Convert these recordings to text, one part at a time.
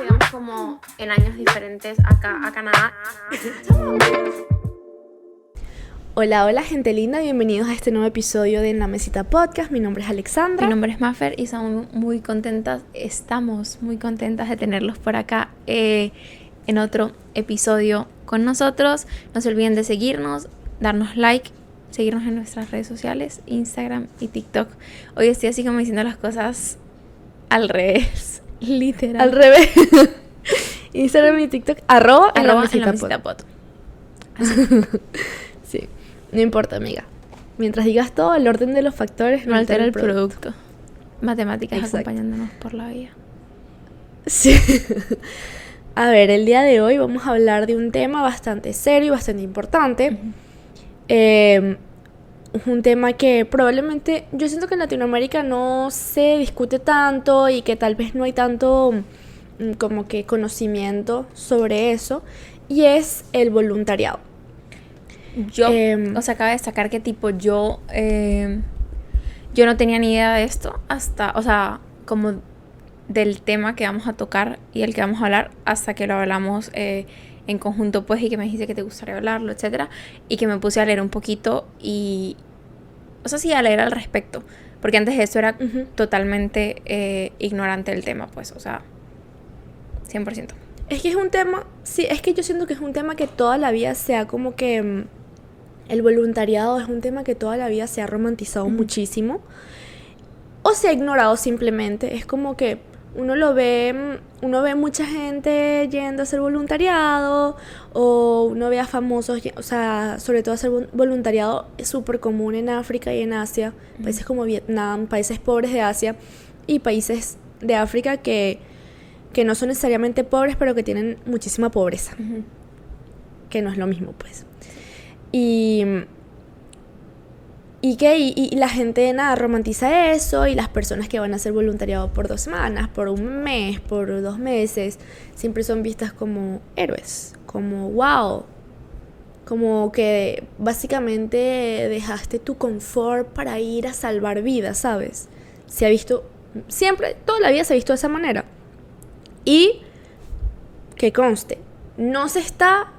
digamos como en años diferentes acá a Canadá. Hola, hola gente linda, bienvenidos a este nuevo episodio de En la Mesita Podcast. Mi nombre es Alexandra. Mi nombre es Maffer y estamos muy contentas, estamos muy contentas de tenerlos por acá eh, en otro episodio con nosotros. No se olviden de seguirnos, darnos like, seguirnos en nuestras redes sociales, Instagram y TikTok. Hoy estoy así como diciendo las cosas al revés, literal. Al revés. Instagram y TikTok, arroba, en la Arroba mesita en la mesita pod. Sí, no importa, amiga. Mientras digas todo, el orden de los factores No altera el producto. Matemáticas Exacto. acompañándonos por la vida. Sí. A ver, el día de hoy vamos a hablar de un tema bastante serio y bastante importante. Eh, un tema que probablemente yo siento que en Latinoamérica no se discute tanto y que tal vez no hay tanto mm, como que conocimiento sobre eso y es el voluntariado. Yo, Em, o sea, acaba de destacar que tipo yo, eh, yo no tenía ni idea de esto hasta, o sea, como del tema que vamos a tocar y el que vamos a hablar hasta que lo hablamos eh, en conjunto, pues, y que me dijiste que te gustaría hablarlo, etcétera, y que me puse a leer un poquito y, o sea, sí, a leer al respecto, porque antes de eso era totalmente eh, ignorante del tema, pues, o sea, 100%. Es que es un tema, sí, es que yo siento que es un tema que toda la vida se ha como que mm, el voluntariado es un tema que toda la vida se ha romantizado muchísimo o se ha ignorado simplemente. Es como que uno lo ve, uno ve mucha gente yendo a hacer voluntariado o uno ve a famosos, o sea, sobre todo hacer vol- voluntariado es súper común en África y en Asia, países como Vietnam, países pobres de Asia y países de África que que no son necesariamente pobres, pero que tienen muchísima pobreza, que no es lo mismo, pues. Y, y que y, y la gente nada romantiza eso y las personas que van a hacer voluntariado por dos semanas, por un mes, por dos meses, siempre son vistas como héroes, como wow, como que básicamente dejaste tu confort para ir a salvar vidas, ¿sabes? Se ha visto, siempre, toda la vida se ha visto de esa manera. Y que conste, no se está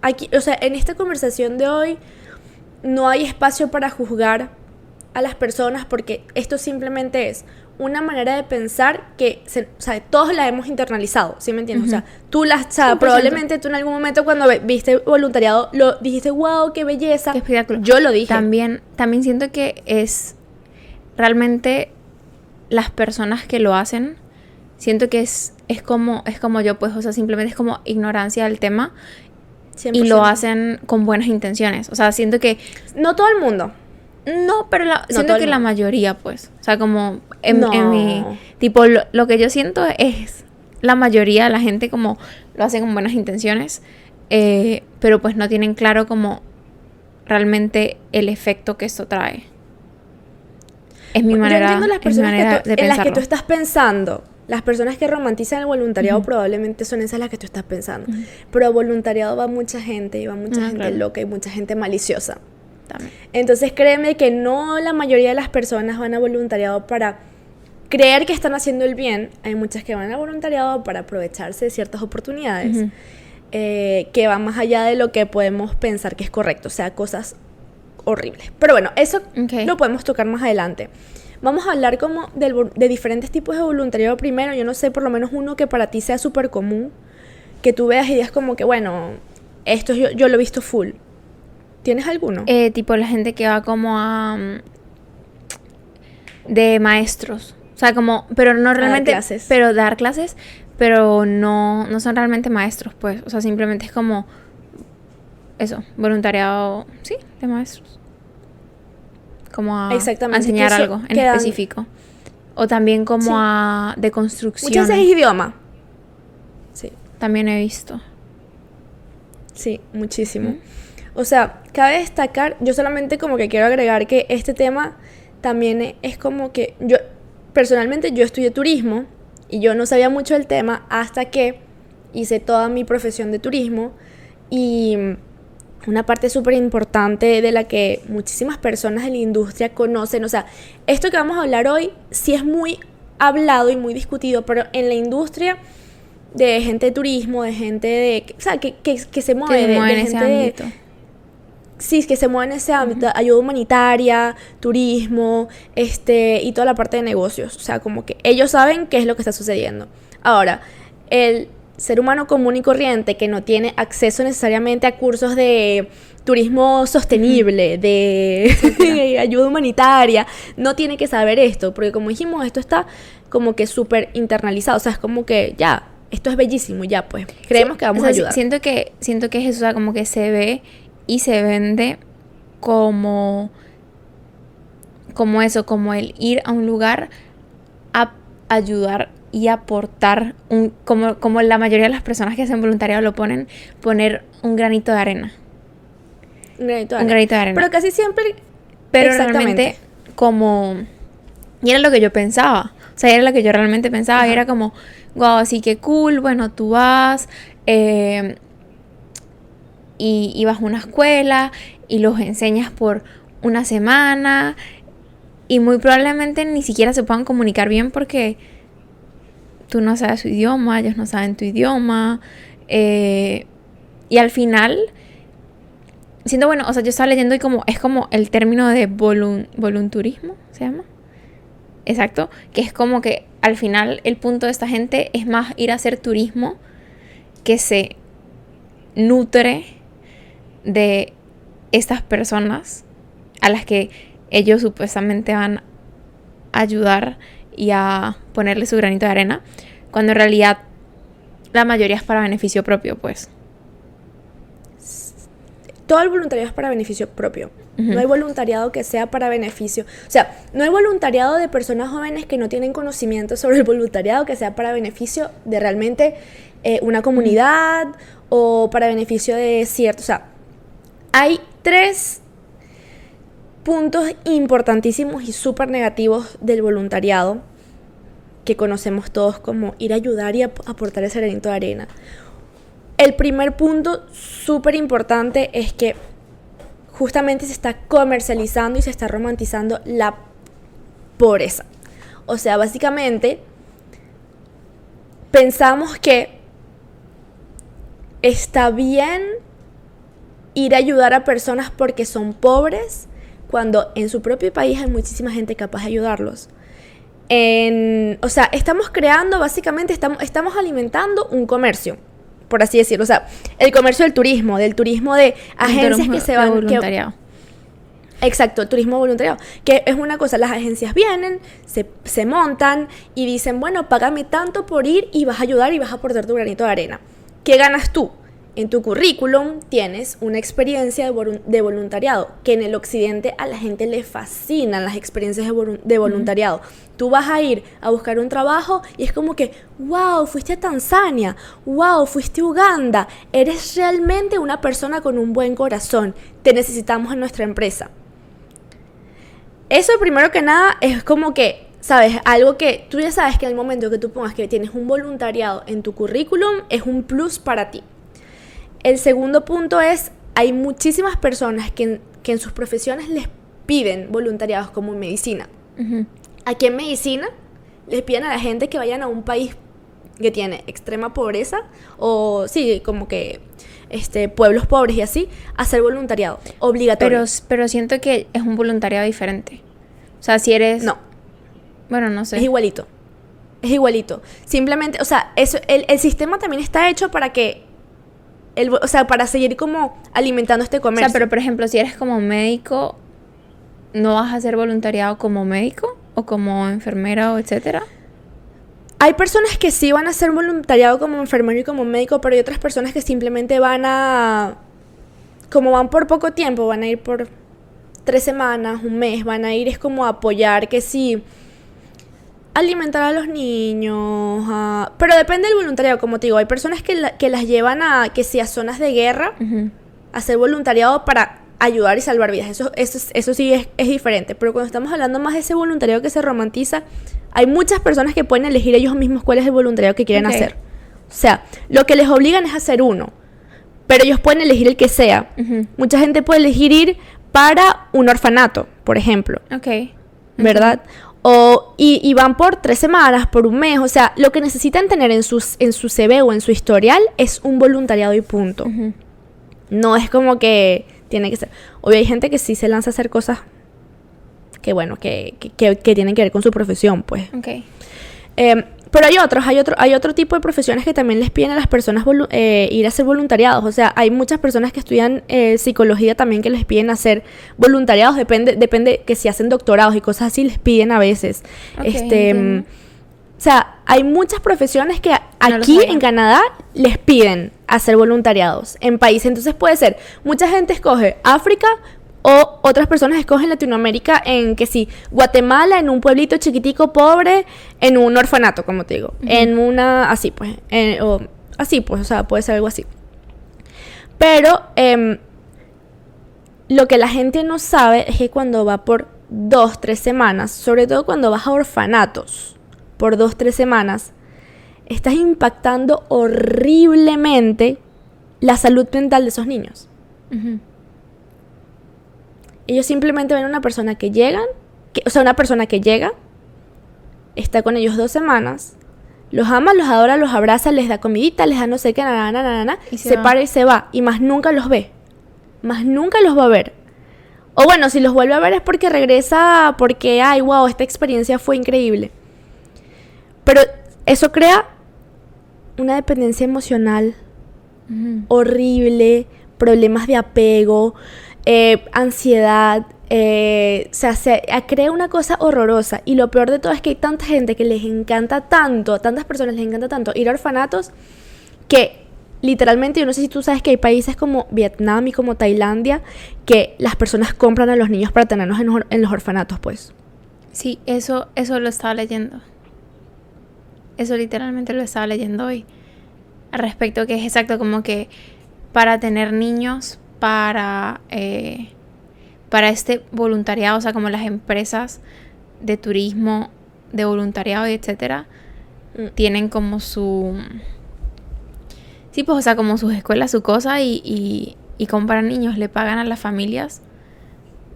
aquí, o sea, en esta conversación de hoy no hay espacio para juzgar a las personas porque esto simplemente es una manera de pensar que se- o sea, todos la hemos internalizado, ¿sí me entiendes? O sea, tú las, o sea, 100%. probablemente tú en algún momento cuando viste voluntariado lo dijiste, wow, qué belleza. Qué espectáculo. Yo lo dije. También, también siento que es realmente las personas que lo hacen, siento que es, es como, es como yo, pues, o sea, simplemente es como ignorancia del tema y lo 100%. hacen con buenas intenciones. O sea, siento que No todo el mundo. no, pero la- siento que la mayoría, pues. O sea, como en, No. en mi. Tipo, lo, lo que yo siento es. La mayoría de la gente, como. Lo hace con buenas intenciones. eh, pero pues no tienen claro, como. Realmente el efecto que esto trae. Es mi Yo manera, entiendo las es mi personas manera que tú- de en las que tú estás pensando. Las personas que romantizan el voluntariado probablemente son esas las que tú estás pensando. Pero a voluntariado va mucha gente y va mucha Ah, gente claro. loca y mucha gente maliciosa. También. Entonces créeme que no la mayoría de las personas van a voluntariado para creer que están haciendo el bien. Hay muchas que van a voluntariado para aprovecharse de ciertas oportunidades eh, que van más allá de lo que podemos pensar que es correcto. O sea, cosas horribles. Pero bueno, eso Ok. lo podemos tocar más adelante. Vamos a hablar como del vol- de diferentes tipos de voluntariado primero. Yo no sé, por lo menos uno que para ti sea súper común. Que tú veas y digas como que, bueno, esto yo, yo lo he visto full. ¿Tienes alguno? Eh, tipo la gente que va como a. mm, de maestros. O sea, como. Pero no realmente. clases. Pero dar clases. Pero no, no son realmente maestros, pues. O sea, simplemente es como. Eso, voluntariado. Sí, de maestros. Como a, Exactamente, a enseñar algo en quedan- específico. O también como Sí. a. de construcción. Muchas veces es idioma. Sí, También he visto. sí, muchísimo. O sea, cabe destacar, yo solamente como que quiero agregar que este tema también es como que yo, personalmente yo estudié turismo y yo no sabía mucho del tema hasta que hice toda mi profesión de turismo y una parte súper importante de la que muchísimas personas de la industria conocen, o sea, esto que vamos a hablar hoy sí es muy hablado y muy discutido, pero en la industria de gente de turismo, de gente de... O sea, que, que, que se mueve, Que de, mueve de en ese gente de- ámbito. Sí, que se mueve en ese ámbito, ayuda humanitaria, turismo, este, y toda la parte de negocios. O sea, como que ellos saben qué es lo que está sucediendo. Ahora, el ser humano común y corriente que no tiene acceso necesariamente a cursos de turismo sostenible, de ayuda humanitaria, no tiene que saber esto, porque como dijimos, esto está como que súper internalizado, o sea, es como que ya, esto es bellísimo, ya, pues, creemos Sí, que vamos o sea, a ayudar. Siento que, siento que es eso, o sea, como que se ve y se vende como, como eso, como el ir a un lugar a ayudar y aportar, un, como, como la mayoría de las personas que hacen voluntariado lo ponen, poner un granito de arena. Un granito de Un arena. granito de arena. Pero casi siempre Pero Exactamente. realmente, como. Y era lo que yo pensaba. O sea, era lo que yo realmente pensaba. Y era como, wow, así que cool. Bueno, tú vas. eh, y, y vas a una escuela. Y los enseñas por una semana. Y muy probablemente ni siquiera se puedan comunicar bien porque tú no sabes su idioma, ellos no saben tu idioma. eh, y al final siento bueno, o sea, yo estaba leyendo y como es como el término de volun- volunturismo, se llama. Exacto, que es como que al final el punto de esta gente es más ir a hacer turismo que se nutre de estas personas a las que ellos supuestamente van a ayudar y a ponerle su granito de arena, cuando en realidad la mayoría es para beneficio propio, pues. todo el voluntariado es para beneficio propio. No hay voluntariado que sea para beneficio. O sea, no hay voluntariado de personas jóvenes que no tienen conocimiento sobre el voluntariado que sea para beneficio de realmente eh, una comunidad o para beneficio de cierto. O sea, hay tres puntos importantísimos y súper negativos del voluntariado que conocemos todos como ir a ayudar y ap- aportar ese granito de arena. El primer punto súper importante es que justamente se está comercializando y se está romantizando la pobreza. O sea, básicamente pensamos que está bien ir a ayudar a personas porque son pobres cuando en su propio país hay muchísima gente capaz de ayudarlos. En, o sea, estamos creando, básicamente estamos, estamos alimentando un comercio, por así decirlo. O sea, el comercio del turismo, del turismo de agencias turismo que se van... que- voluntariado. Exacto, turismo voluntariado. Que es una cosa, las agencias vienen, se, se montan y dicen, bueno, págame tanto por ir y vas a ayudar y vas a aportar tu granito de arena. ¿Qué ganas tú? En tu currículum tienes una experiencia de, volun- de voluntariado, que en el occidente a la gente le fascinan las experiencias de voluntariado. Tú vas a ir a buscar un trabajo y es como que, wow, fuiste a Tanzania, wow, fuiste a Uganda, eres realmente una persona con un buen corazón, te necesitamos en nuestra empresa. Eso primero que nada es como que, ¿sabes? Algo que tú ya sabes que en el momento que tú pongas que tienes un voluntariado en tu currículum es un plus para ti. El segundo punto es, hay muchísimas personas que en, que en sus profesiones les piden voluntariados como en medicina. Aquí en medicina les piden a la gente que vayan a un país que tiene extrema pobreza o sí, como que este pueblos pobres y así, a hacer voluntariado obligatorio. Pero, pero siento que es un voluntariado diferente. O sea, si eres... no, Bueno, no sé. Es igualito. Es igualito. Simplemente, o sea, eso, el, el sistema también está hecho para que. El, o sea, para seguir como alimentando este O comercio. sea, pero por ejemplo, si eres como médico, ¿no vas a hacer voluntariado como médico? ¿O como enfermera o etcétera? Hay personas que sí van a hacer voluntariado como enfermero y como médico, pero hay otras personas que simplemente van a. Como van por poco tiempo, van a ir por tres semanas, un mes, van a ir es como a apoyar que sí. Alimentar a los niños, a- pero depende del voluntariado, como te digo, hay personas que, la- que las llevan a que sí a zonas de guerra, Ujú. hacer voluntariado para ayudar y salvar vidas. Eso, eso, es- eso sí es, es diferente. Pero cuando estamos hablando más de ese voluntariado que se romantiza, hay muchas personas que pueden elegir ellos mismos cuál es el voluntariado que quieren hacer. O sea, lo que les obligan es hacer uno. Pero ellos pueden elegir el que sea. Mucha gente puede elegir ir para un orfanato, por ejemplo. Ok. ¿verdad? O, y, y van por tres semanas, por un mes. O sea, lo que necesitan tener en, sus, en su CV o en su historial es un voluntariado y punto. No es como que tiene que ser. Obvio, hay gente que sí se lanza a hacer cosas que, bueno, que, que, que- que tienen que ver con su profesión, pues. Ok. Eh, pero hay otros, hay otro, hay otro tipo de profesiones que también les piden a las personas eh, ir a hacer voluntariados. O sea, hay muchas personas que estudian eh, psicología también que les piden hacer voluntariados. Depende, depende que si hacen doctorados y cosas así les piden a veces. Este, entiendo. o sea, hay muchas profesiones que aquí en Canadá les piden hacer voluntariados en países. Entonces puede ser, mucha gente escoge África o otras personas escogen Latinoamérica en que sí, Guatemala, en un pueblito chiquitico pobre, en un orfanato, como te digo, en una, así pues, en- o, así pues, o sea, puede ser algo así. Pero em, lo que la gente no sabe es que cuando va por dos, tres semanas, sobre todo cuando vas a orfanatos por dos, tres semanas, estás impactando horriblemente la salud mental de esos niños. Ujú. Ellos simplemente ven a una persona que llegan, que, o sea, una persona que llega, está con ellos dos semanas, los ama, los adora, los abraza, les da comidita, les da no sé qué, na, na, na, na, na, Y se para y se va, y más nunca los ve. Más nunca los va a ver. O bueno, si los vuelve a ver es porque regresa, porque, ay, wow, esta experiencia fue increíble. Pero eso crea una dependencia emocional horrible, problemas de apego, eh, ansiedad, eh, o sea, se crea una cosa horrorosa. Y lo peor de todo es que hay tanta gente que les encanta tanto, tantas personas les encanta tanto ir a orfanatos que literalmente, yo no sé si tú sabes que hay países como Vietnam y como Tailandia que las personas compran a los niños para tenerlos en, en los orfanatos, pues. Sí, eso, eso lo estaba leyendo. Eso literalmente lo estaba leyendo hoy. Al respecto, que es exacto como que para tener niños, para, eh, para este voluntariado, o sea, como las empresas de turismo, de voluntariado y etcétera, Mm. tienen como su... Sí, pues, o sea, como sus escuelas, su cosa, y, y, y compran niños, le pagan a las familias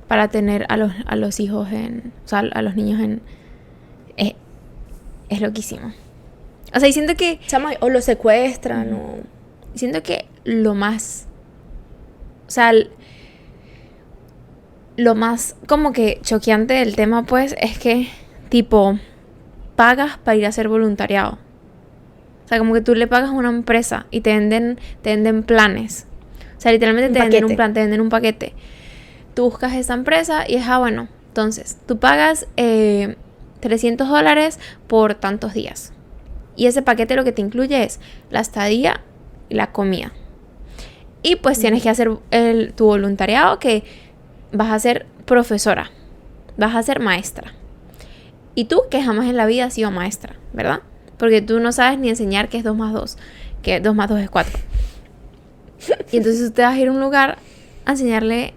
para tener a los, a los hijos en. O sea, a los niños en. Es, es loquísimo. O sea, y siento que. O los secuestran, o... Siento que lo más. O sea, lo más como que choqueante del tema, pues, es que, tipo, pagas para ir a hacer voluntariado. O sea, como que tú le pagas a una empresa y te venden, te venden planes. O sea, literalmente Un te venden un plan, te venden un paquete. Tú buscas esta empresa y es, ah, bueno, entonces, tú pagas eh, 300 dólares por tantos días. Y ese paquete lo que te incluye es la estadía y la comida. Y pues tienes que hacer tu voluntariado que vas a ser profesora, vas a ser maestra. Y tú que jamás en la vida has sido maestra, ¿verdad? Porque tú no sabes ni enseñar qué es 2 más 2, que 2 más 2 es 4. Y entonces te vas a ir a un lugar a enseñarle...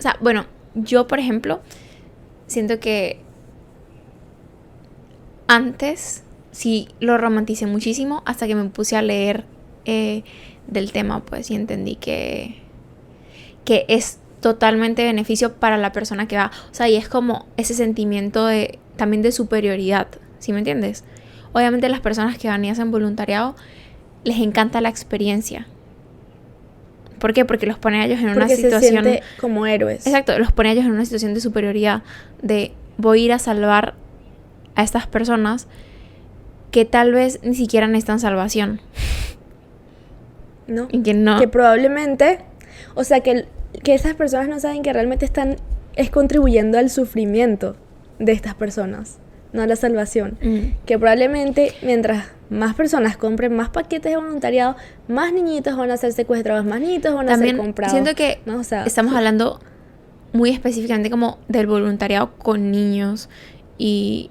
O sea, bueno, yo por ejemplo, siento que antes sí lo romanticé muchísimo hasta que me puse a leer eh, del tema, pues, y entendí que, que es totalmente beneficio para la persona que va. O sea, y es como ese sentimiento de también de superioridad, ¿sí me entiendes? Obviamente las personas que van y hacen voluntariado les encanta la experiencia. ¿Por qué? Porque los pone a ellos en una Porque situación como héroes. Exacto, los pone a ellos en una situación de superioridad, de voy a ir a salvar a estas personas que tal vez ni siquiera necesitan salvación. ¿No? Y que no. Que probablemente, o sea, que, que esas personas no saben que realmente están es contribuyendo al sufrimiento de estas personas, no a la salvación. Mm, Que probablemente mientras más personas compren más paquetes de voluntariado, más niñitos van a ser secuestrados, más niñitos van a ser comprados. siento que ¿no? O sea, estamos hablando muy específicamente como del voluntariado con niños y,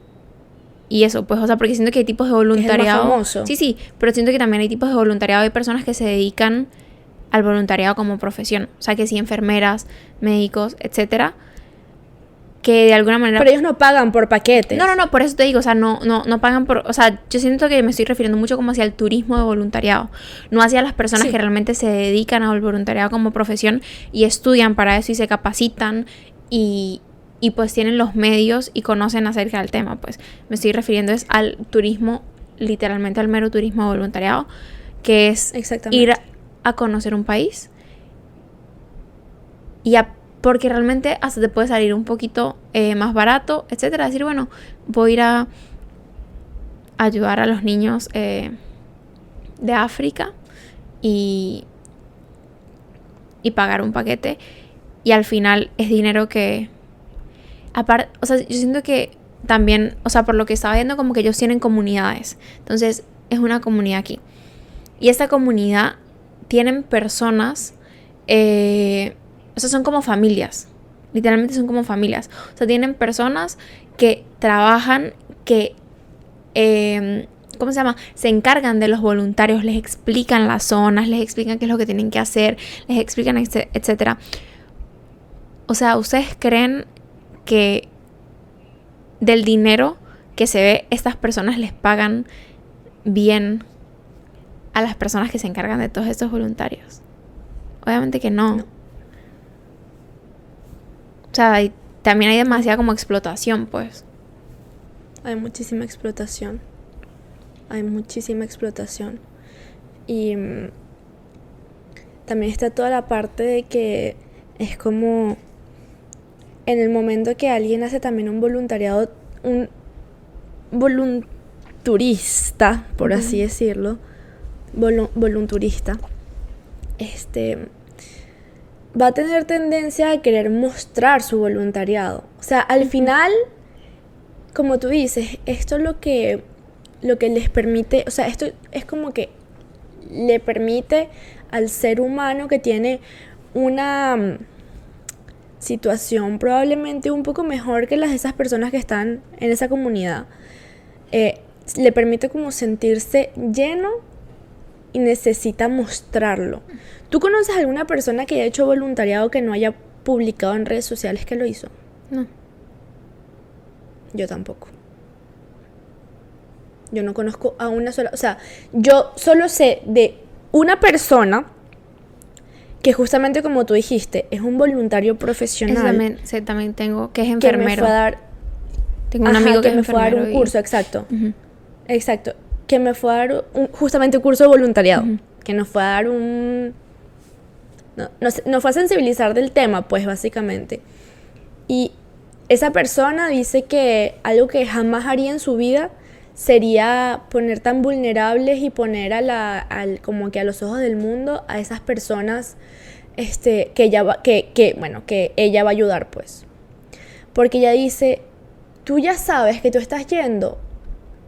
y eso, pues, o sea, porque siento que hay tipos de más voluntariado. famoso. Sí, sí, pero siento que también hay tipos de voluntariado de personas que se dedican al voluntariado como profesión. O sea, que sí, enfermeras, médicos, etcétera, que de alguna manera Pero ellos no pagan por paquetes. No, no, no, por eso te digo, o sea, no, no, no pagan por, o sea, yo siento que me estoy refiriendo mucho como hacia el turismo de voluntariado, no hacia las personas Sí. que realmente se dedican al voluntariado como profesión y estudian para eso y se capacitan y, y pues tienen los medios y conocen acerca del tema. Pues me estoy refiriendo es al turismo, literalmente al mero turismo voluntariado, que es ir a, conocer un país y porque realmente hasta te puede salir un poquito eh, más barato, etcétera. Decir, bueno, voy a ir a ayudar a los niños eh, de África y, y pagar un paquete. Y al final es dinero que aparte, o sea, yo siento que también, o sea, por lo que estaba viendo, como que ellos tienen comunidades. Entonces, es una comunidad aquí. Y esta comunidad tienen personas, eh, o sea, son como familias. Literalmente son como familias. O sea, tienen personas que trabajan, que, eh, ¿cómo se llama? Se encargan de los voluntarios, les explican las zonas, les explican qué es lo que tienen que hacer, les explican, etcétera. O sea, ¿ustedes creen que del dinero que se ve, estas personas les pagan bien a las personas que se encargan de todos estos voluntarios. Obviamente que no. O sea, también hay demasiada como explotación, pues. Hay muchísima explotación. Hay muchísima explotación. Y mm, también está toda la parte de que es como en el momento que alguien hace también un voluntariado, un volunturista, por así decirlo, volunturista, este, va a tener tendencia a querer mostrar su voluntariado. O sea, al final, como tú dices, esto es lo que, lo que les permite, o sea, esto es como que le permite al ser humano que tiene una situación probablemente un poco mejor que las de esas personas que están en esa comunidad. Eh, le permite como sentirse lleno y necesita mostrarlo. ¿Tú conoces alguna persona que haya hecho voluntariado que no haya publicado en redes sociales que lo hizo? No. Yo tampoco. Yo no conozco a una sola, o sea, yo solo sé de una persona que justamente como tú dijiste, es un voluntario profesional. también, sí, también tengo, que es enfermero. Que me fue a dar, tengo un amigo que, me fue a dar un curso, exacto. Exacto. Que me fue a dar un, justamente un curso de voluntariado. Que nos fue a dar un... No, nos fue a sensibilizar del tema, pues básicamente. Y esa persona dice que algo que jamás haría en su vida sería poner tan vulnerables y poner a la, al, como que a los ojos del mundo a esas personas este, que, ella va, que, que, bueno, que ella va a ayudar, pues. Porque ella dice, tú ya sabes que tú estás yendo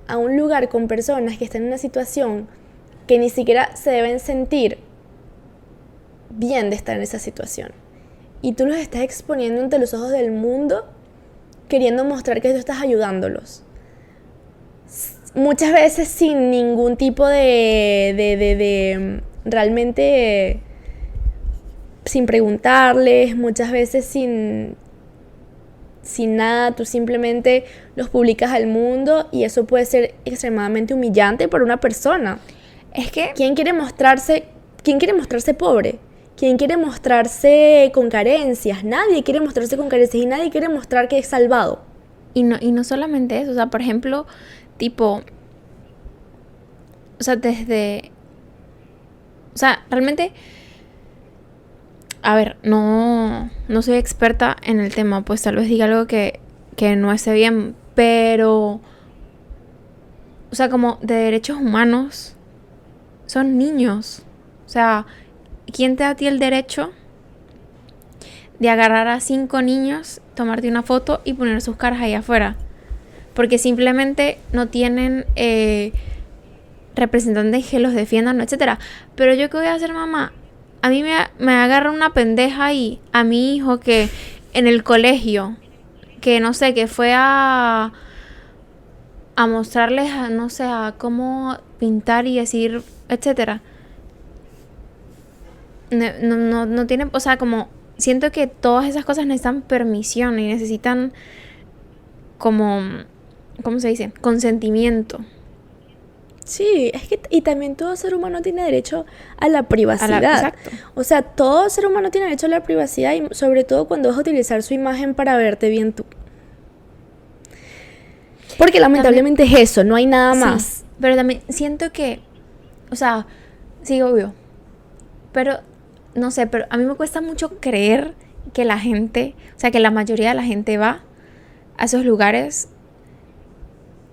a un lugar con personas que están en una situación que ni siquiera se deben sentir bien de estar en esa situación. Y tú los estás exponiendo ante los ojos del mundo queriendo mostrar que tú estás ayudándolos muchas veces sin ningún tipo de, de, de, realmente sin preguntarles, muchas veces sin, sin nada, tú simplemente los publicas al mundo y eso puede ser extremadamente humillante para una persona. Es que ¿quién quiere mostrarse quién quiere mostrarse pobre? ¿Quién quiere mostrarse con carencias? Nadie quiere mostrarse con carencias y nadie quiere mostrar que es salvado. Y no, y no solamente eso, o sea, por ejemplo, tipo, o sea, desde, o sea, realmente, a ver, no, no soy experta en el tema, pues tal vez diga algo que, que no esté bien, pero, o sea, como de derechos humanos, son niños. O sea, ¿quién te da a ti el derecho de agarrar a cinco niños, tomarte una foto y poner sus caras ahí afuera? Porque simplemente no tienen eh, representantes que los defiendan, etcétera. Pero yo qué voy a hacer, mamá? A mí me, me agarra una pendeja ahí, a mi hijo que en el colegio, que no sé, que fue a a mostrarles, a, no sé, a cómo pintar y decir, etcétera. No, no, no tiene, o sea, como siento que todas esas cosas necesitan permisión y necesitan como ¿cómo se dice? Consentimiento. Sí, es que y también todo ser humano tiene derecho a la privacidad. exacto. O sea, todo ser humano tiene derecho a la privacidad y sobre todo cuando vas a utilizar su imagen para verte bien tú. Porque lamentablemente es eso, no hay nada Sí, más. pero también siento que, o sea, sí, obvio. Pero, no sé, pero a mí me cuesta mucho creer que la gente, o sea, que la mayoría de la gente va a esos lugares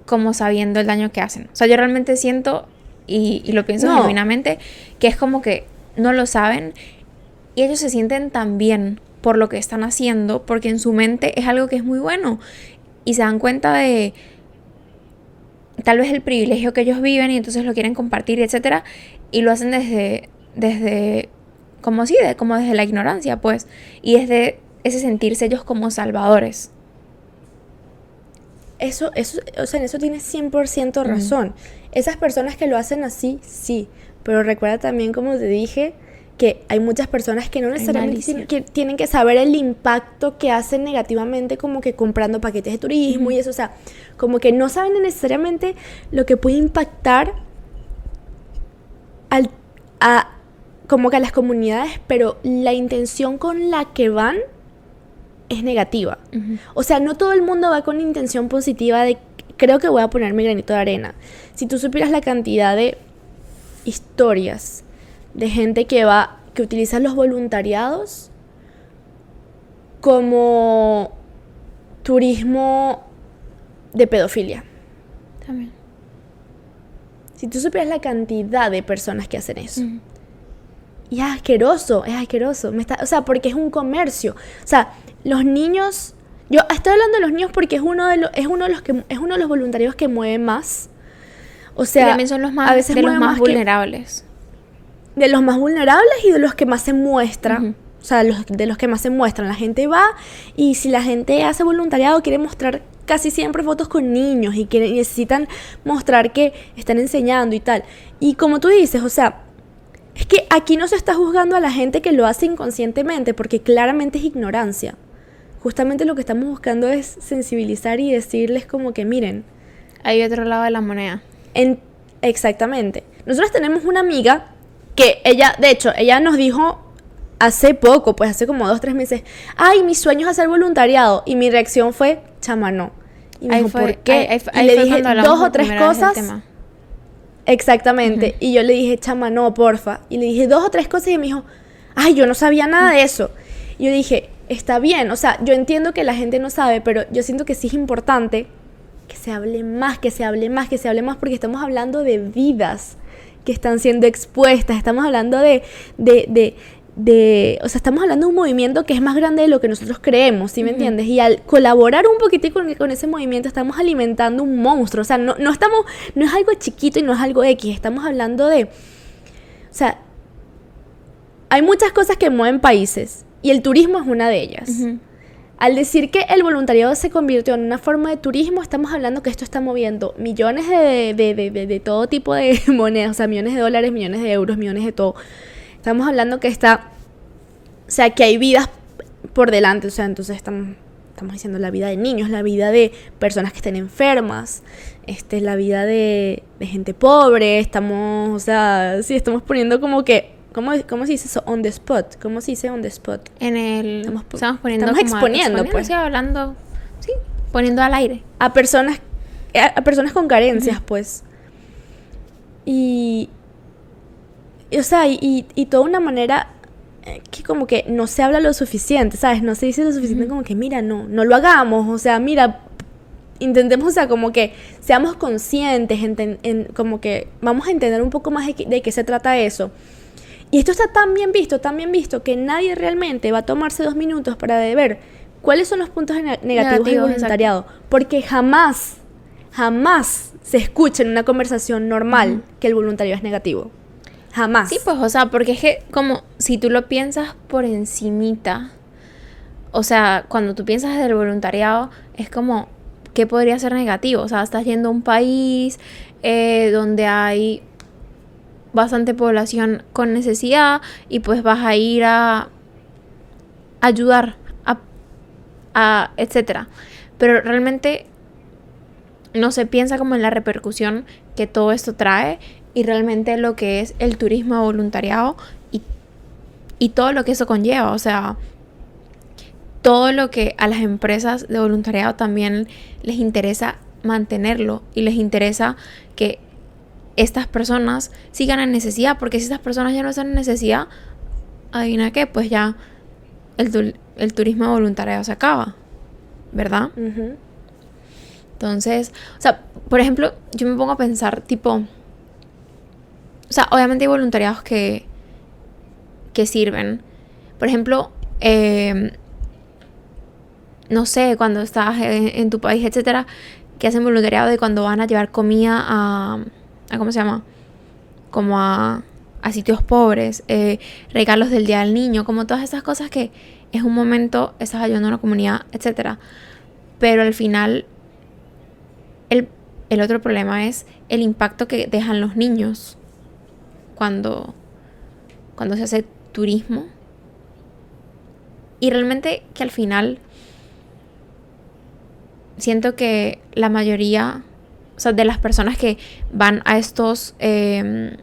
como sabiendo el daño que hacen. O sea, yo realmente siento, y, y lo pienso No. genuinamente, que es como que no lo saben y ellos se sienten tan bien por lo que están haciendo, porque en su mente es algo que es muy bueno. Y se dan cuenta de tal vez el privilegio que ellos viven y entonces lo quieren compartir, etcétera, y lo hacen desde, desde, como sí, de, como desde la ignorancia, pues, y desde ese sentirse ellos como salvadores. Eso, eso, o sea, en eso tienes 100% razón. Esas personas que lo hacen así, sí. Pero recuerda también, como te dije, que hay muchas personas que no necesariamente tienen que, tienen que saber el impacto que hacen negativamente, como que comprando paquetes de turismo y eso. O sea, como que no saben necesariamente lo que puede impactar al, a, como que a las comunidades, pero la intención con la que van es negativa. O sea, no todo el mundo va con intención positiva de creo que voy a poner mi granito de arena. Si tú supieras la cantidad de historias de gente que va que utiliza los voluntariados como turismo de pedofilia. También. Si tú supieras la cantidad de personas que hacen eso. Y es asqueroso, es asqueroso. Me está, o sea, porque es un comercio. O sea, los niños. Yo estoy hablando de los niños porque es uno de los, es uno de los que es uno de los voluntarios que mueve más. O Y sea, también son los más, a veces de los más, que- vulnerables. de los más vulnerables y de los que más se muestra. Ujú. O sea, los, de los que más se muestran. La gente va y si la gente hace voluntariado quiere mostrar casi siempre fotos con niños y que necesitan mostrar que están enseñando y tal. Y como tú dices, o sea, es que aquí no se está juzgando a la gente que lo hace inconscientemente porque claramente es ignorancia. Justamente lo que estamos buscando es sensibilizar y decirles como que miren, Hay otro lado de la moneda. en- exactamente. Nosotros tenemos una amiga que ella, de hecho, ella nos dijo hace poco, pues hace como dos, tres meses, ay, mi sueño es hacer voluntariado. Y mi reacción fue, chama, no. Y me Ahí dijo, fue- ¿por qué? ahí- ahí fue- y le dije dos o tres cosas. Exactamente. Y yo le dije, chama, no, porfa. Y le dije dos o tres cosas y me dijo, ay, yo no sabía nada de eso. Y yo dije, está bien, o sea, yo entiendo que la gente no sabe, pero yo siento que sí es importante que se hable más, que se hable más, que se hable más, porque estamos hablando de vidas que están siendo expuestas, estamos hablando de, de, de, de- o sea, estamos hablando de un movimiento que es más grande de lo que nosotros creemos, ¿sí me entiendes? Y al colaborar un poquitico con, con ese movimiento estamos alimentando un monstruo, o sea, no, no estamos, no es algo chiquito y no es algo X, estamos hablando de, o sea, hay muchas cosas que mueven países y el turismo es una de ellas. Al decir que el voluntariado se convirtió en una forma de turismo, estamos hablando que esto está moviendo millones de, de, de- de- de todo tipo de monedas, o sea, millones de dólares, millones de euros, millones de todo. Estamos hablando que está, o sea, que hay vidas por delante, o sea, entonces estamos, estamos diciendo la vida de niños, la vida de personas que estén enfermas, este, la vida de, de gente pobre, estamos, o sea, sí, estamos poniendo como que, ¿cómo, cómo se dice eso? On the spot, ¿cómo se dice on the spot? En el. Estamos Estamos, poniendo. estamos como- exponiendo, pues. Hablando. Sí, poniendo al aire. a personas a, a personas con carencias, pues. Y, o sea, y, y, toda una manera eh, que como que no se habla lo suficiente, ¿sabes? No se dice lo suficiente como que, mira, no, no lo hagamos, o sea, mira, intentemos, o sea, como que seamos conscientes, en, como que vamos a entender un poco más de, de qué se trata eso. Y esto está tan bien visto, tan bien visto, que nadie realmente va a tomarse dos minutos para ver cuáles son los puntos ne- negativos del exacto. voluntariado. Porque jamás, jamás se escucha en una conversación normal que el voluntario es negativo. Jamás. Sí, pues, o sea, porque es que como si tú lo piensas por encimita, o sea, cuando tú piensas del voluntariado, es como, ¿qué podría ser negativo? O sea, estás yendo a un país eh, donde hay bastante población con necesidad y pues vas a ir a ayudar, a, etcétera. Pero realmente no se piensa como en la repercusión que todo esto trae y realmente lo que es el turismo voluntariado y, y todo lo que eso conlleva. O sea, todo lo que a las empresas de voluntariado también les interesa mantenerlo y les interesa que estas personas sigan en necesidad, porque si estas personas ya no están en necesidad, adivina qué, pues ya el, el turismo voluntariado se acaba, ¿verdad? Entonces, o sea, por ejemplo, yo me pongo a pensar, tipo, o sea, obviamente hay voluntariados que, que sirven. Por ejemplo, eh, no sé, cuando estás en, tu país, etcétera, que hacen voluntariado de cuando van a llevar comida a, a ¿cómo se llama? Como a, a sitios pobres, eh, regalos del Día del Niño, como todas esas cosas que es un momento, estás ayudando a una comunidad, etcétera. Pero al final, el, el otro problema es el impacto que dejan los niños cuando, cuando se hace turismo. Y realmente que al final siento que la mayoría, o sea, de las personas que van a estos, em,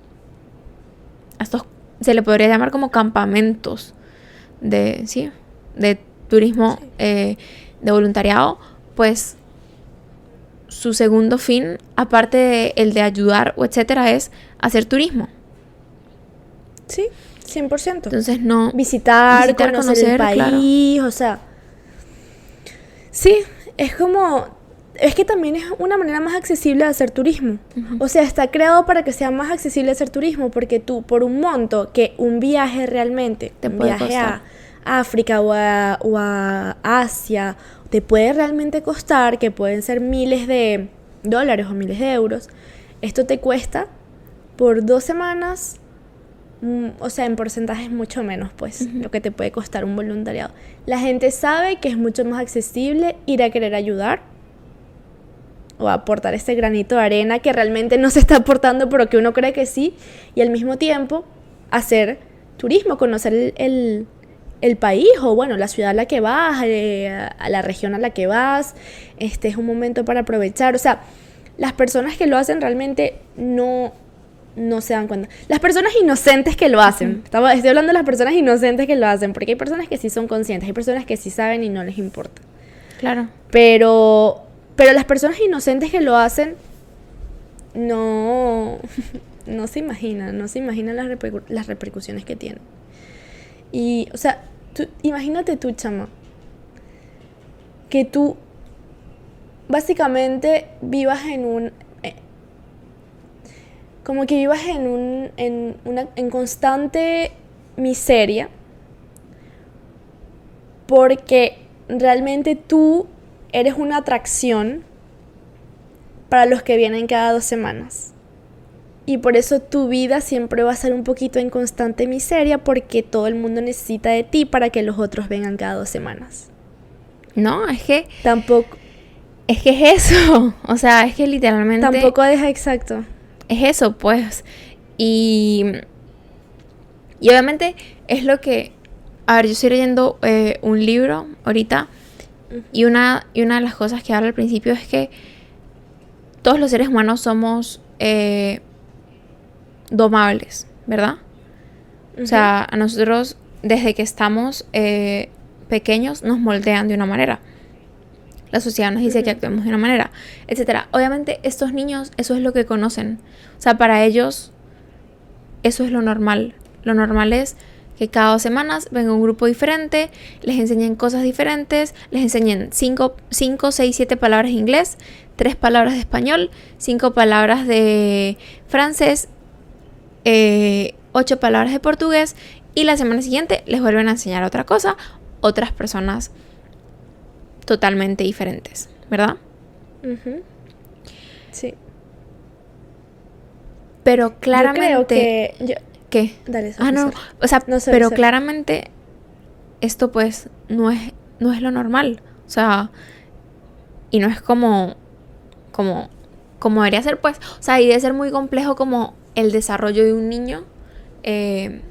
a estos, se le podría llamar como campamentos de, sí, de turismo, eh, de voluntariado, pues su segundo fin, aparte de el de ayudar o etcétera, es hacer turismo. Sí, 100%. Entonces no... Visitar, conocer, el país, o sea... Sí, es como es que también es una manera más accesible de hacer turismo. O sea, está creado para que sea más accesible hacer turismo, porque tú, por un monto que un viaje realmente, te un viaje a África o a, o a, Asia, te puede realmente costar, que pueden ser miles de dólares o miles de euros, esto te cuesta por dos semanas, mm, o sea, en porcentajes mucho menos, pues, lo que te puede costar un voluntariado. La gente sabe que es mucho más accesible ir a querer ayudar o aportar este granito de arena que realmente no se está aportando, pero que uno cree que sí, y al mismo tiempo hacer turismo, conocer el, país o bueno, la ciudad a la que vas, eh, a la región a la que vas, este es un momento para aprovechar, o sea, las personas que lo hacen realmente no, no se dan cuenta. Las personas inocentes que lo hacen, estoy hablando de las personas inocentes que lo hacen, porque hay personas que sí son conscientes, hay personas que sí saben y no les importa. Claro. Pero pero las personas inocentes que lo hacen no, no se imaginan, no se imaginan las, las repercusiones que tienen. Y, o sea, imagínate tú, chama, que tú básicamente vivas en un... Eh, como que vivas en, un, en, una, en constante miseria porque realmente tú eres una atracción para los que vienen cada dos semanas. Y por eso tu vida siempre va a ser un poquito en constante miseria porque todo el mundo necesita de ti para que los otros vengan cada dos semanas. No, es que... Tampoco... Es que es eso. O sea, es que literalmente... Tampoco deja exacto. Es eso, pues. Y... Y obviamente es lo que... A ver, yo estoy leyendo eh, un libro ahorita y, una, y una de las cosas que habla al principio es que todos los seres humanos somos eh, domables, ¿verdad? O sea, a nosotros desde que estamos eh, pequeños nos moldean de una manera. La sociedad nos dice que actuemos de una manera, etcétera. Obviamente estos niños eso es lo que conocen. O sea, para ellos eso es lo normal. Lo normal es que cada dos semanas venga un grupo diferente, les enseñen cosas diferentes, les enseñen 5, 6, 7 palabras de inglés, 3 palabras de español, 5 palabras de francés, 8 eh, palabras de portugués y la semana siguiente les vuelven a enseñar otra cosa, otras personas totalmente diferentes, ¿verdad? Sí. Pero claramente... Yo creo que... ¿Qué? Dale, ah, no. O sea, pero claramente esto pues no es, no es lo normal. O sea, y no es como, como, como debería ser pues. O sea, y debe ser muy complejo como el desarrollo de un niño. Eh,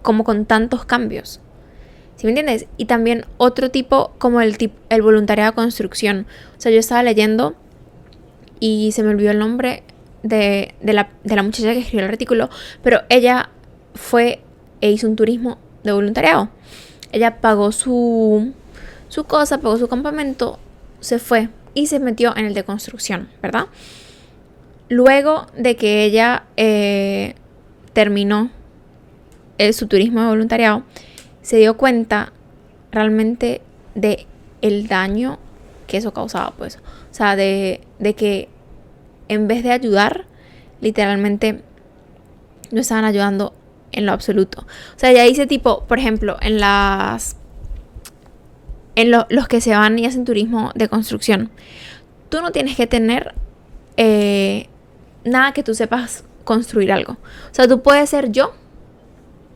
como con tantos cambios. ¿Sí me entiendes? Y también otro tipo como el, el voluntariado de construcción. O sea, yo estaba leyendo y se me olvidó el nombre de, la, de la muchacha que escribió el artículo, pero ella fue e hizo un turismo de voluntariado. Ella pagó su, su cosa, pagó su campamento, se fue y se metió en el de construcción, ¿verdad? Luego de que ella eh, terminó eh, su turismo de voluntariado, se dio cuenta realmente de el daño que eso causaba, pues. O sea, de, de que en vez de ayudar, literalmente no estaban ayudando en lo absoluto. O sea, ya dice tipo, por ejemplo, en las... En los que se van y hacen turismo de construcción. Tú no tienes que tener eh, nada que tú sepas construir algo. O sea, tú puedes ser yo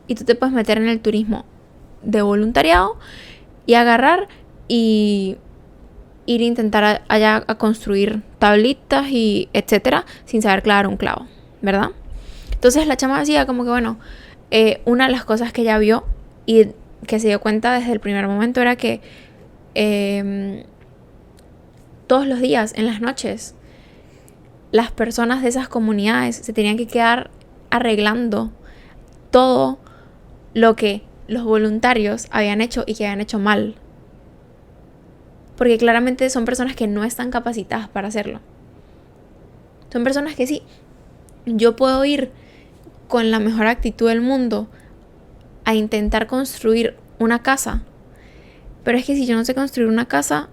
y tú te puedes meter en el turismo de voluntariado y agarrar y ir a intentar allá a construir tablitas y etcétera sin saber clavar un clavo, ¿verdad? Entonces la chama decía como que bueno, eh, una de las cosas que ella vio y que se dio cuenta desde el primer momento era que em, todos los días, en las noches, las personas de esas comunidades se tenían que quedar arreglando todo lo que los voluntarios habían hecho y que habían hecho mal. Porque claramente son personas que no están capacitadas para hacerlo. Son personas que sí, yo puedo ir con la mejor actitud del mundo a intentar construir una casa. Pero es que si yo no sé construir una casa,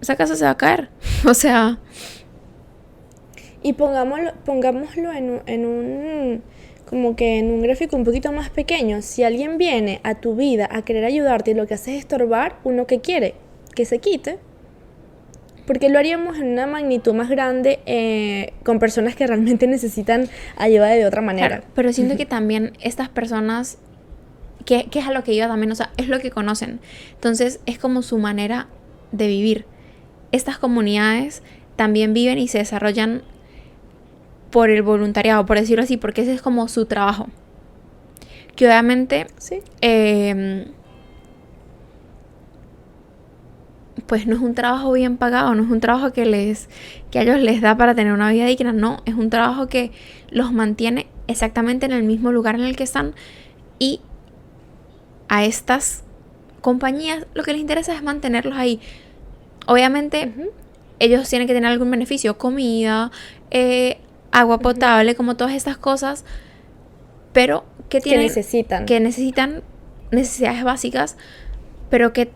esa casa se va a caer. o sea... Y pongámoslo, pongámoslo en, en un como que en un gráfico un poquito más pequeño, si alguien viene a tu vida a querer ayudarte y lo que hace es estorbar, uno que quiere que se quite, porque lo haríamos en una magnitud más grande eh, con personas que realmente necesitan ayuda de otra manera. pero siento que también estas personas, que, es a lo que iba también, o sea, es lo que conocen. Entonces es como su manera de vivir. Estas comunidades también viven y se desarrollan por el voluntariado, por decirlo así, porque ese es como su trabajo. Que obviamente sí. eh, pues no es un trabajo bien pagado, no es un trabajo que les que a ellos les da para tener una vida digna, no, es un trabajo que los mantiene exactamente en el mismo lugar en el que están y a estas compañías lo que les interesa es mantenerlos ahí. Obviamente ellos tienen que tener algún beneficio, comida, eh, agua potable, como todas estas cosas, pero que tienen que necesitan. Que necesitan necesidades básicas, pero que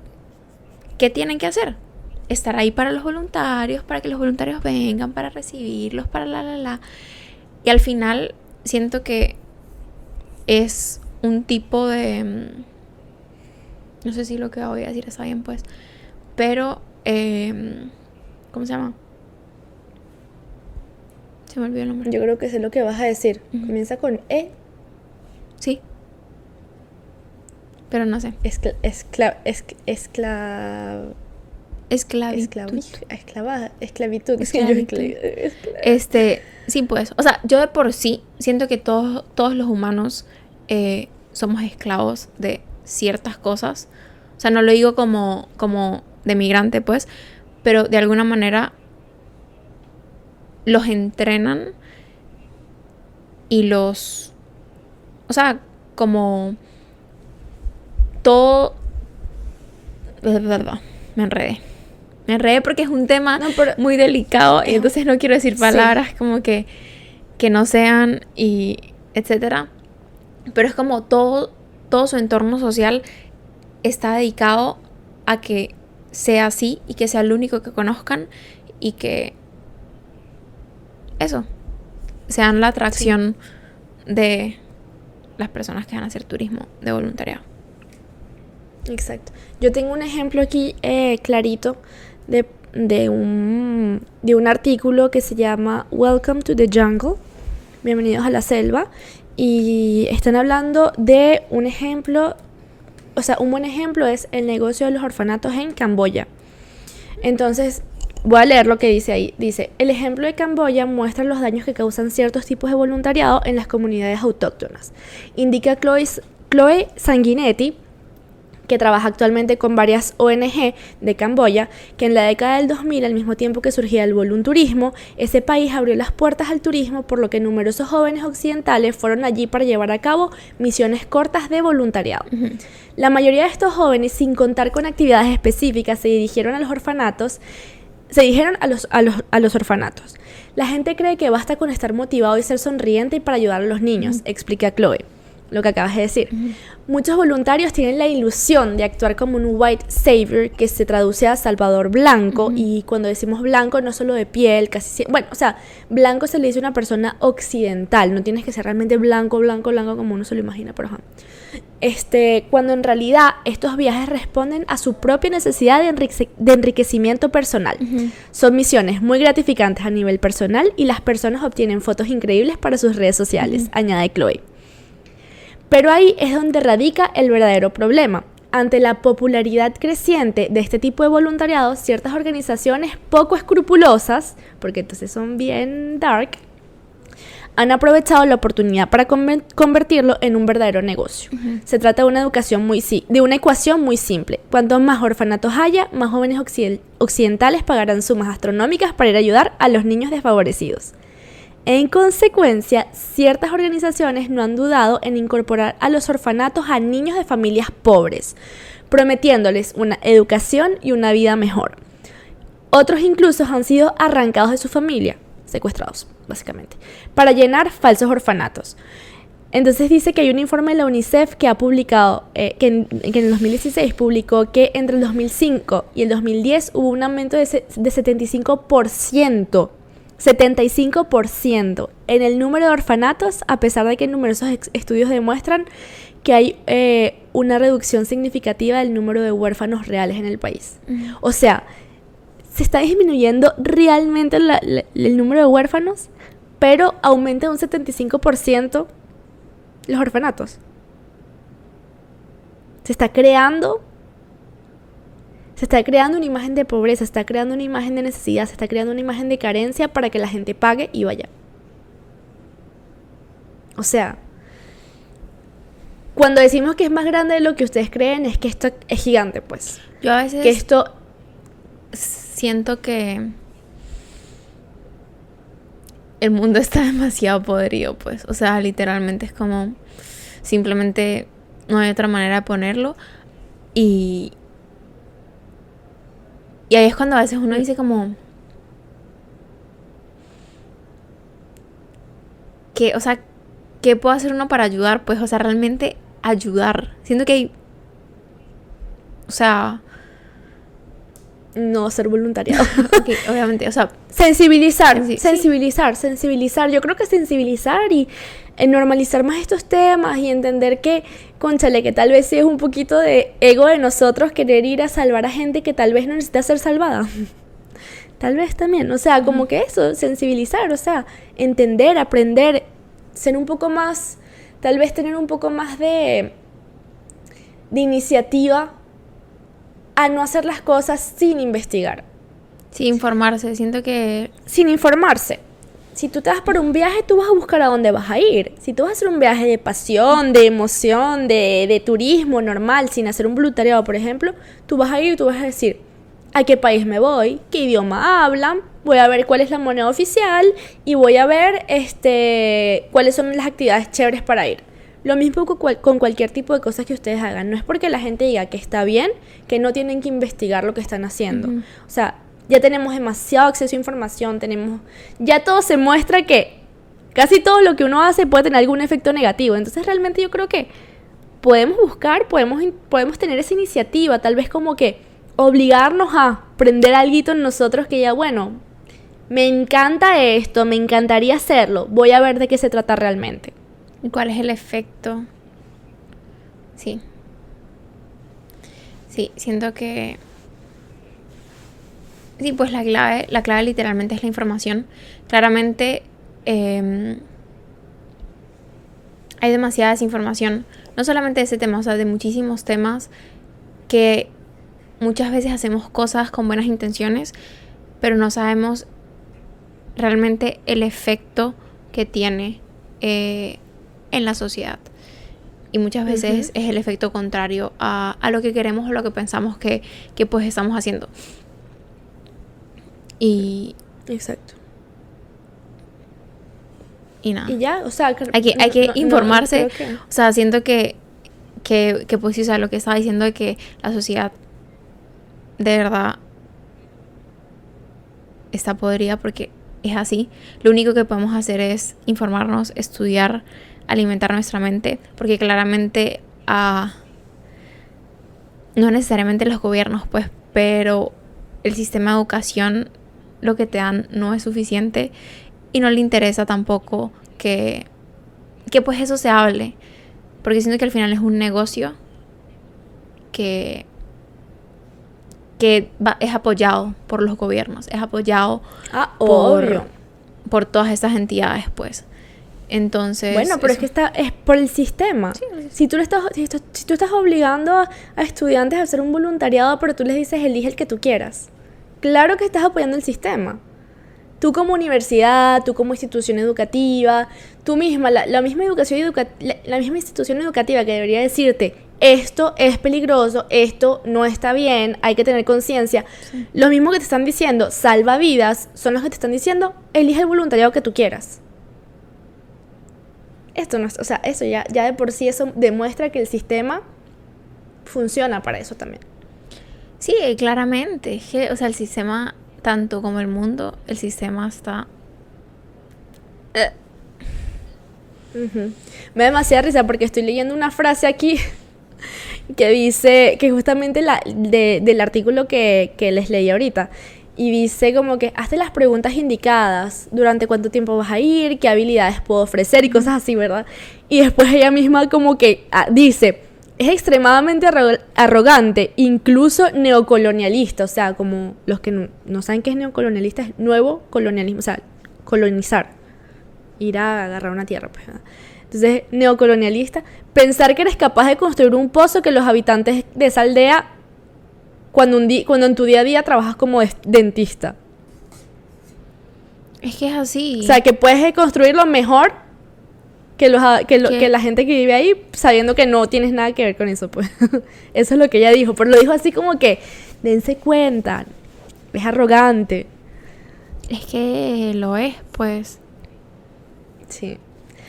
¿qué tienen que hacer? Estar ahí para los voluntarios, para que los voluntarios vengan, para recibirlos, para la, la, la. Y al final siento que es un tipo de... Mm, no sé si lo que voy a decir está bien, pues. Pero... Em, ¿Cómo se llama? Se me olvidó el nombre. Yo creo que sé lo que vas a decir. Comienza con E. Sí. Pero no sé. Escla, escla, escla, esclavitud. Esclava, esclavitud. esclavitud. Este, sí, pues. O sea, yo de por sí siento que todos, todos los humanos eh, somos esclavos de ciertas cosas. O sea, no lo digo como, como de migrante, pues. Pero de alguna manera los entrenan y los... O sea, como todo... Me enredé. Me enredé porque es un tema muy delicado y entonces no quiero decir palabras como que, que no sean y etcétera. Pero es como todo, todo su entorno social está dedicado a que sea así y que sea el único que conozcan y que eso sean la atracción de las personas que van a hacer turismo de voluntariado. Exacto. Yo tengo un ejemplo aquí eh, clarito de, de, un, de un artículo que se llama Welcome to the Jungle. Bienvenidos a la selva. Y están hablando de un ejemplo, o sea, un buen ejemplo es el negocio de los orfanatos en Camboya. Entonces, voy a leer lo que dice ahí. Dice, el ejemplo de Camboya muestra los daños que causan ciertos tipos de voluntariado en las comunidades autóctonas. Indica Chloe, Chloe Sanguinetti, que trabaja actualmente con varias ONG de Camboya, que en la década del 2000, al mismo tiempo que surgía el volunturismo, ese país abrió las puertas al turismo, por lo que numerosos jóvenes occidentales fueron allí para llevar a cabo misiones cortas de voluntariado. La mayoría de estos jóvenes, sin contar con actividades específicas, se dirigieron a los orfanatos, se dirigieron a los, a los, a los orfanatos. La gente cree que basta con estar motivado y ser sonriente para ayudar a los niños, explica Chloe lo que acabas de decir. Muchos voluntarios tienen la ilusión de actuar como un white savior, que se traduce a salvador blanco, y cuando decimos blanco no solo de piel, casi bueno, o sea, blanco se le dice a una persona occidental, no tienes que ser realmente blanco, blanco, blanco como uno se lo imagina, por ejemplo. Este, cuando en realidad estos viajes responden a su propia necesidad de, de enriquecimiento personal. Son misiones muy gratificantes a nivel personal y las personas obtienen fotos increíbles para sus redes sociales, añade Chloe. Pero ahí es donde radica el verdadero problema. Ante la popularidad creciente de este tipo de voluntariado, ciertas organizaciones poco escrupulosas, porque entonces son bien dark, han aprovechado la oportunidad para convertirlo en un verdadero negocio. Se trata de una educación muy de una ecuación muy simple. Cuanto más orfanatos haya, más jóvenes occidentales pagarán sumas astronómicas para ir a ayudar a los niños desfavorecidos. En consecuencia, ciertas organizaciones no han dudado en incorporar a los orfanatos a niños de familias pobres, prometiéndoles una educación y una vida mejor. Otros incluso han sido arrancados de su familia, secuestrados, básicamente, para llenar falsos orfanatos. Entonces dice que hay un informe de la UNICEF que ha publicado, eh, que, en, el 2016 publicó que entre el 2005 y el 2010 hubo un aumento de, de 75% 75% en el número de orfanatos, a pesar de que numerosos estudios demuestran que hay eh, una reducción significativa del número de huérfanos reales en el país. O sea, se está disminuyendo realmente el número de huérfanos, pero aumenta un 75% los orfanatos. Se está creando se está creando una imagen de pobreza, se está creando una imagen de necesidad, se está creando una imagen de carencia para que la gente pague y vaya. O sea, cuando decimos que es más grande de lo que ustedes creen, es que esto es gigante, pues. Yo a veces. Que esto. Siento que. El mundo está demasiado podrido, pues. O sea, literalmente es como. Simplemente no hay otra manera de ponerlo. Y, y ahí es cuando a veces uno dice como... Que, o sea, ¿qué puede hacer uno para ayudar? Pues, o sea, realmente ayudar. Siento que hay... O sea... No ser voluntariado. obviamente, o sea... Sensibilizar, sensibilizar, sensibilizar. Yo creo que sensibilizar y normalizar más estos temas y entender que, conchale, que tal vez sí es un poquito de ego de nosotros querer ir a salvar a gente que tal vez no necesita ser salvada. tal vez también, o sea, como que eso, sensibilizar, o sea, entender, aprender, ser un poco más, tal vez tener un poco más de, de iniciativa a no hacer las cosas sin investigar. Sin informarse, siento que... Sin informarse si tú te vas por un viaje, tú vas a buscar a dónde vas a ir. Si tú vas a hacer un viaje de pasión, de emoción, de, de turismo normal, sin hacer un voluntariado, por ejemplo, tú vas a ir y tú vas a decir, ¿a qué país me voy? ¿Qué idioma hablan? Voy a ver cuál es la moneda oficial y voy a ver este, cuáles son las actividades chéveres para ir. Lo mismo con cualquier tipo de cosas que ustedes hagan. No es porque la gente diga que está bien, que no tienen que investigar lo que están haciendo. O sea, ya tenemos demasiado acceso a información, tenemos, ya todo se muestra que casi todo lo que uno hace puede tener algún efecto negativo. Entonces realmente yo creo que podemos buscar, podemos, podemos tener esa iniciativa, tal vez como que obligarnos a prender algo en nosotros que ya, bueno, me encanta esto, me encantaría hacerlo, voy a ver de qué se trata realmente. ¿Y cuál es el efecto? Sí. Sí, siento que Sí, pues la clave, la clave literalmente es la información. Claramente em, hay demasiada desinformación, no solamente de ese tema, o sea, de muchísimos temas que muchas veces hacemos cosas con buenas intenciones, pero no sabemos realmente el efecto que tiene eh, en la sociedad. Y muchas veces es el efecto contrario a, a, lo que queremos o lo que pensamos que, que pues estamos haciendo. Y... Exacto. Y nada. Y ya, o sea, hay que, hay que informarse. O sea, siento que, que, que, pues o sea, lo que estaba diciendo de que la sociedad de verdad está podrida porque es así. Lo único que podemos hacer es informarnos, estudiar, alimentar nuestra mente, porque claramente uh, no necesariamente los gobiernos, pues, pero el sistema de educación lo que te dan no es suficiente y no le interesa tampoco que, que pues eso se hable, porque siento que al final es un negocio que que es apoyado por los gobiernos, es apoyado ah, por, por todas estas entidades, pues. Entonces. Bueno, pero es que está, es por el sistema. si, tú le estás, si, tú estás obligando a, estudiantes a hacer un voluntariado, pero tú les dices elige el que tú quieras. Claro que estás apoyando el sistema. Tú como universidad, tú como institución educativa, tú misma, la, misma educación educa la misma institución educativa que debería decirte, esto es peligroso, esto no está bien, hay que tener conciencia. Lo mismo que te están diciendo, salva vidas, son los que te están diciendo, elige el voluntariado que tú quieras. Esto no es, o sea, eso ya, ya de por sí eso demuestra que el sistema funciona para eso también. Sí, claramente. o sea, el sistema, tanto como el mundo, el sistema está... Me da demasiada risa porque estoy leyendo una frase aquí que dice, que justamente la, del artículo que, les leí ahorita, y dice como que hazte las preguntas indicadas, durante cuánto tiempo vas a ir, qué habilidades puedo ofrecer y cosas así, ¿verdad? Y después ella misma como que ah, dice, es extremadamente arrogante, incluso neocolonialista, o sea, como los que no, saben qué es neocolonialista, es nuevo colonialismo, o sea, colonizar, ir a agarrar una tierra, pues, ¿verdad? Entonces, neocolonialista, pensar que eres capaz de construir un pozo que los habitantes de esa aldea, cuando, un cuando en tu día a día trabajas como dentista. Es que es así. O sea, que puedes construirlo mejor que, los, que, que, la gente que vive ahí, sabiendo que no tienes nada que ver con eso, pues. eso es lo que ella dijo. Pero lo dijo así como que, dense cuenta, es arrogante. Es que lo es, pues. Sí.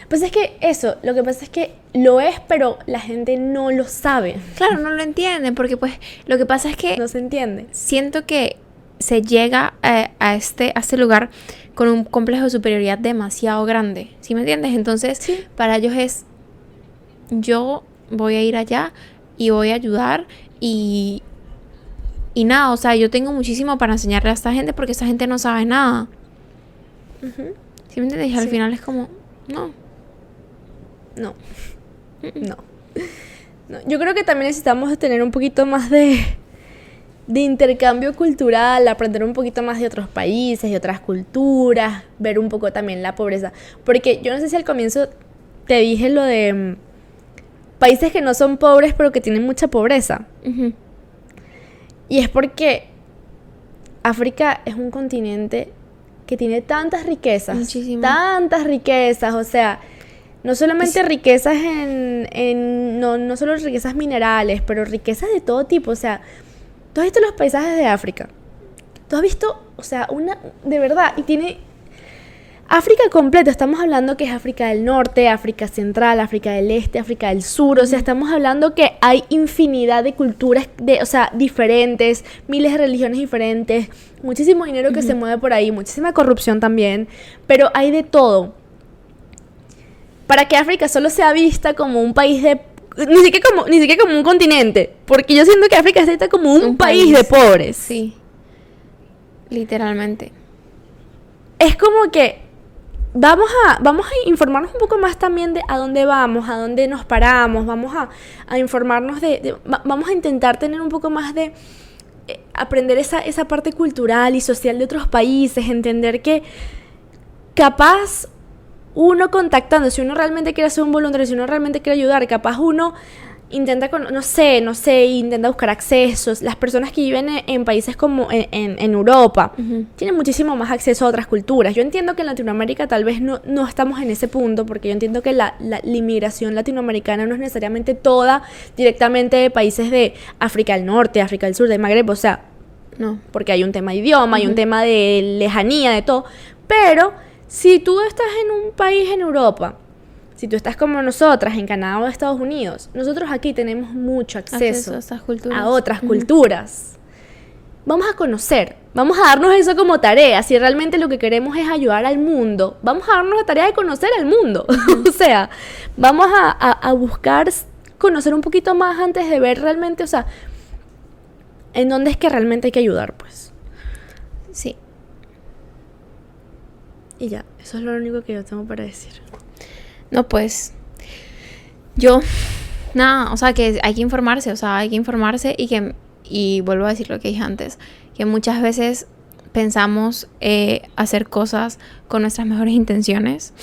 Pues es que eso, lo que pasa es que lo es, pero la gente no lo sabe. Claro, no lo entienden, porque pues lo que pasa es que... No se entiende. Siento que se llega a, este, a este lugar con un complejo de superioridad demasiado grande. ¿Sí me entiendes? Entonces, para ellos es, yo voy a ir allá y voy a ayudar y, y nada, o sea, yo tengo muchísimo para enseñarle a esta gente porque esta gente no sabe nada. ¿Sí me entiendes? Y al final es como, no. No. No. Yo creo que también necesitamos tener un poquito más de, de intercambio cultural, aprender un poquito más de otros países, de otras culturas, ver un poco también la pobreza. Porque yo no sé si al comienzo te dije lo de mm, países que no son pobres pero que tienen mucha pobreza. Y es porque África es un continente que tiene tantas riquezas, tantas riquezas, o sea, no solamente riquezas en, no, no solo riquezas minerales, pero riquezas de todo tipo. O sea, tú has visto los paisajes de África. Tú has visto, o sea, una, de verdad, y tiene África completa, estamos hablando que es África del Norte, África Central, África del Este, África del Sur, o sea, estamos hablando que hay infinidad de culturas, de, o sea, diferentes, miles de religiones diferentes, muchísimo dinero que se mueve por ahí, muchísima corrupción también, pero hay de todo para que África solo sea vista como un país de ni siquiera como ni siquiera como un continente, porque yo siento que África está como un, país, de pobres. Sí. Literalmente. Es como que vamos a vamos a informarnos un poco más también de a dónde vamos, a dónde nos paramos, vamos a, informarnos de, vamos a intentar tener un poco más de eh, aprender esa, esa parte cultural y social de otros países, entender que capaz uno contactando, si uno realmente quiere hacer un voluntario, si uno realmente quiere ayudar, capaz uno intenta, con, no sé, no sé, intenta buscar accesos. Las personas que viven en, en países como en, en- en Europa tienen muchísimo más acceso a otras culturas. Yo entiendo que en Latinoamérica tal vez no, no estamos en ese punto, porque yo entiendo que la, la- la inmigración latinoamericana no es necesariamente toda directamente de países de África del Norte, África del Sur, de Magreb, o sea, No. porque hay un tema de idioma, hay un tema de lejanía, de todo. Pero si tú estás en un país en Europa, si tú estás como nosotras en Canadá o Estados Unidos, nosotros aquí tenemos mucho acceso, Acceso a otras culturas. Vamos a conocer, vamos a darnos eso como tarea. Si realmente lo que queremos es ayudar al mundo, vamos a darnos la tarea de conocer al mundo. o sea, vamos a, a- a buscar conocer un poquito más antes de ver realmente, o sea, en dónde es que realmente hay que ayudar, pues. Sí. Y ya, eso es lo único que yo tengo para decir. No, pues. Yo. Nada, o sea, que hay que informarse, o sea, hay que informarse y que. Y vuelvo a decir lo que dije antes, que muchas veces pensamos eh, hacer cosas con nuestras mejores intenciones,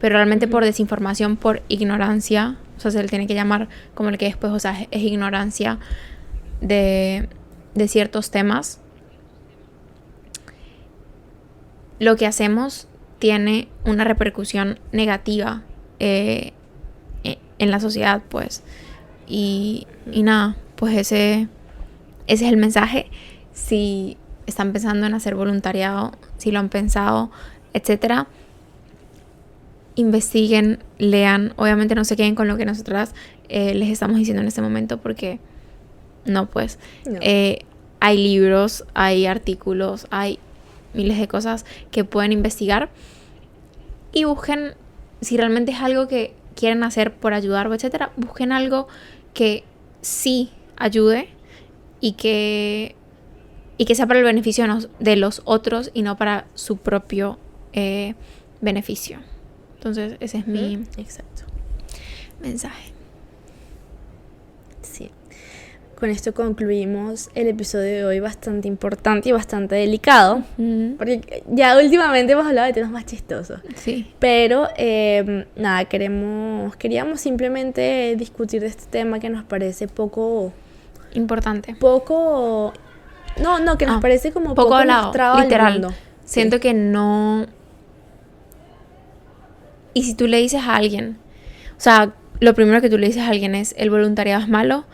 pero realmente por desinformación, por ignorancia, o sea, se le tiene que llamar como el que después, o sea, es, es ignorancia de, de ciertos temas. Lo que hacemos tiene una repercusión negativa eh, e- en la sociedad, pues. Y, y nada, pues ese, ese es el mensaje. Si están pensando en hacer voluntariado, si lo han pensado, etcétera, investiguen, lean. Obviamente no se queden con lo que nosotras eh, les estamos diciendo en este momento porque no, pues. No. Eh, hay libros, hay artículos, hay miles de cosas que pueden investigar y busquen si realmente es algo que quieren hacer por ayudar o etcétera, busquen algo que sí ayude y que y que sea para el beneficio de los otros y no para su propio eh, beneficio. Entonces, ese es mi Exacto. mensaje. Sí. Con esto concluimos el episodio de hoy bastante importante y bastante delicado. Porque ya últimamente hemos hablado de temas más chistosos. Sí. Pero eh, nada, queremos, queríamos simplemente discutir de este tema que nos parece poco, Importante. poco, no, no, que nos Ah, parece como poco poco, hablado, mostrado al literal. mundo. Siento que no. Y si tú le dices a alguien, o sea, lo primero que tú le dices a alguien es el voluntariado es malo,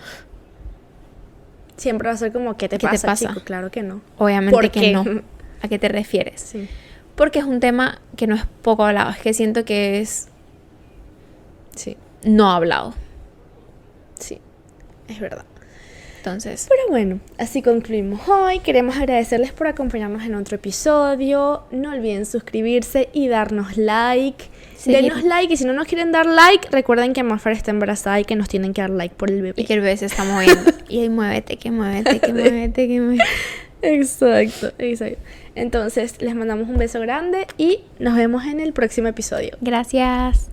Siempre va a ser como, ¿qué te ¿Qué te pasa, chico? Claro que no. obviamente ¿Por que qué? no. ¿A qué te refieres? Sí. Porque es un tema que no es poco hablado, es que siento que es Sí, no hablado. sí, es verdad. Entonces, Pero bueno, así concluimos hoy. Queremos agradecerles por acompañarnos en otro episodio. No olviden suscribirse y darnos like. Seguir. Denos like y si no nos quieren dar like, recuerden que Mafar está embarazada y que nos tienen que dar like por el bebé. y que el bebé se está moviendo. y ahí muévete, que muévete, que muévete, que muévete. Exacto, exacto. Entonces, les mandamos un beso grande y nos vemos en el próximo episodio. Gracias.